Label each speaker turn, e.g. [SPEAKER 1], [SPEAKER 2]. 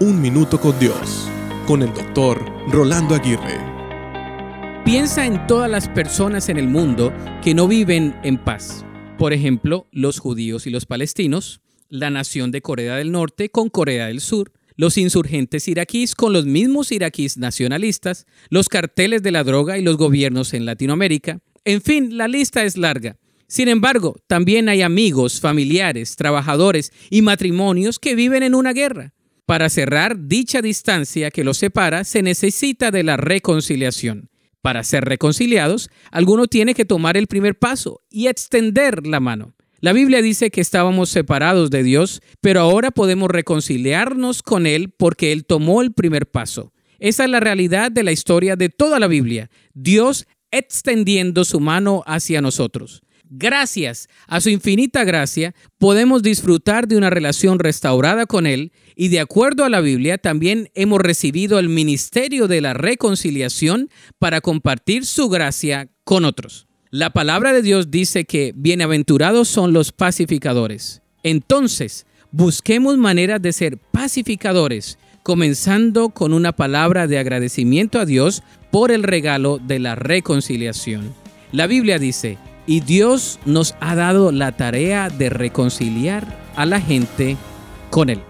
[SPEAKER 1] Un Minuto con Dios, con el doctor Rolando Aguirre.
[SPEAKER 2] Piensa en todas las personas en el mundo que no viven en paz. Por ejemplo, los judíos y los palestinos, la nación de Corea del Norte con Corea del Sur, los insurgentes iraquíes con los mismos iraquíes nacionalistas, los carteles de la droga y los gobiernos en Latinoamérica. En fin, la lista es larga. Sin embargo, también hay amigos, familiares, trabajadores y matrimonios que viven en una guerra. Para cerrar dicha distancia que los separa, se necesita de la reconciliación. Para ser reconciliados, alguno tiene que tomar el primer paso y extender la mano. La Biblia dice que estábamos separados de Dios, pero ahora podemos reconciliarnos con Él porque Él tomó el primer paso. Esa es la realidad de la historia de toda la Biblia. Dios extendiendo su mano hacia nosotros. Gracias a su infinita gracia, podemos disfrutar de una relación restaurada con Él y de acuerdo a la Biblia también hemos recibido el ministerio de la reconciliación para compartir su gracia con otros. La palabra de Dios dice que bienaventurados son los pacificadores. Entonces, busquemos maneras de ser pacificadores, comenzando con una palabra de agradecimiento a Dios por el regalo de la reconciliación. La Biblia dice, y Dios nos ha dado la tarea de reconciliar a la gente con Él.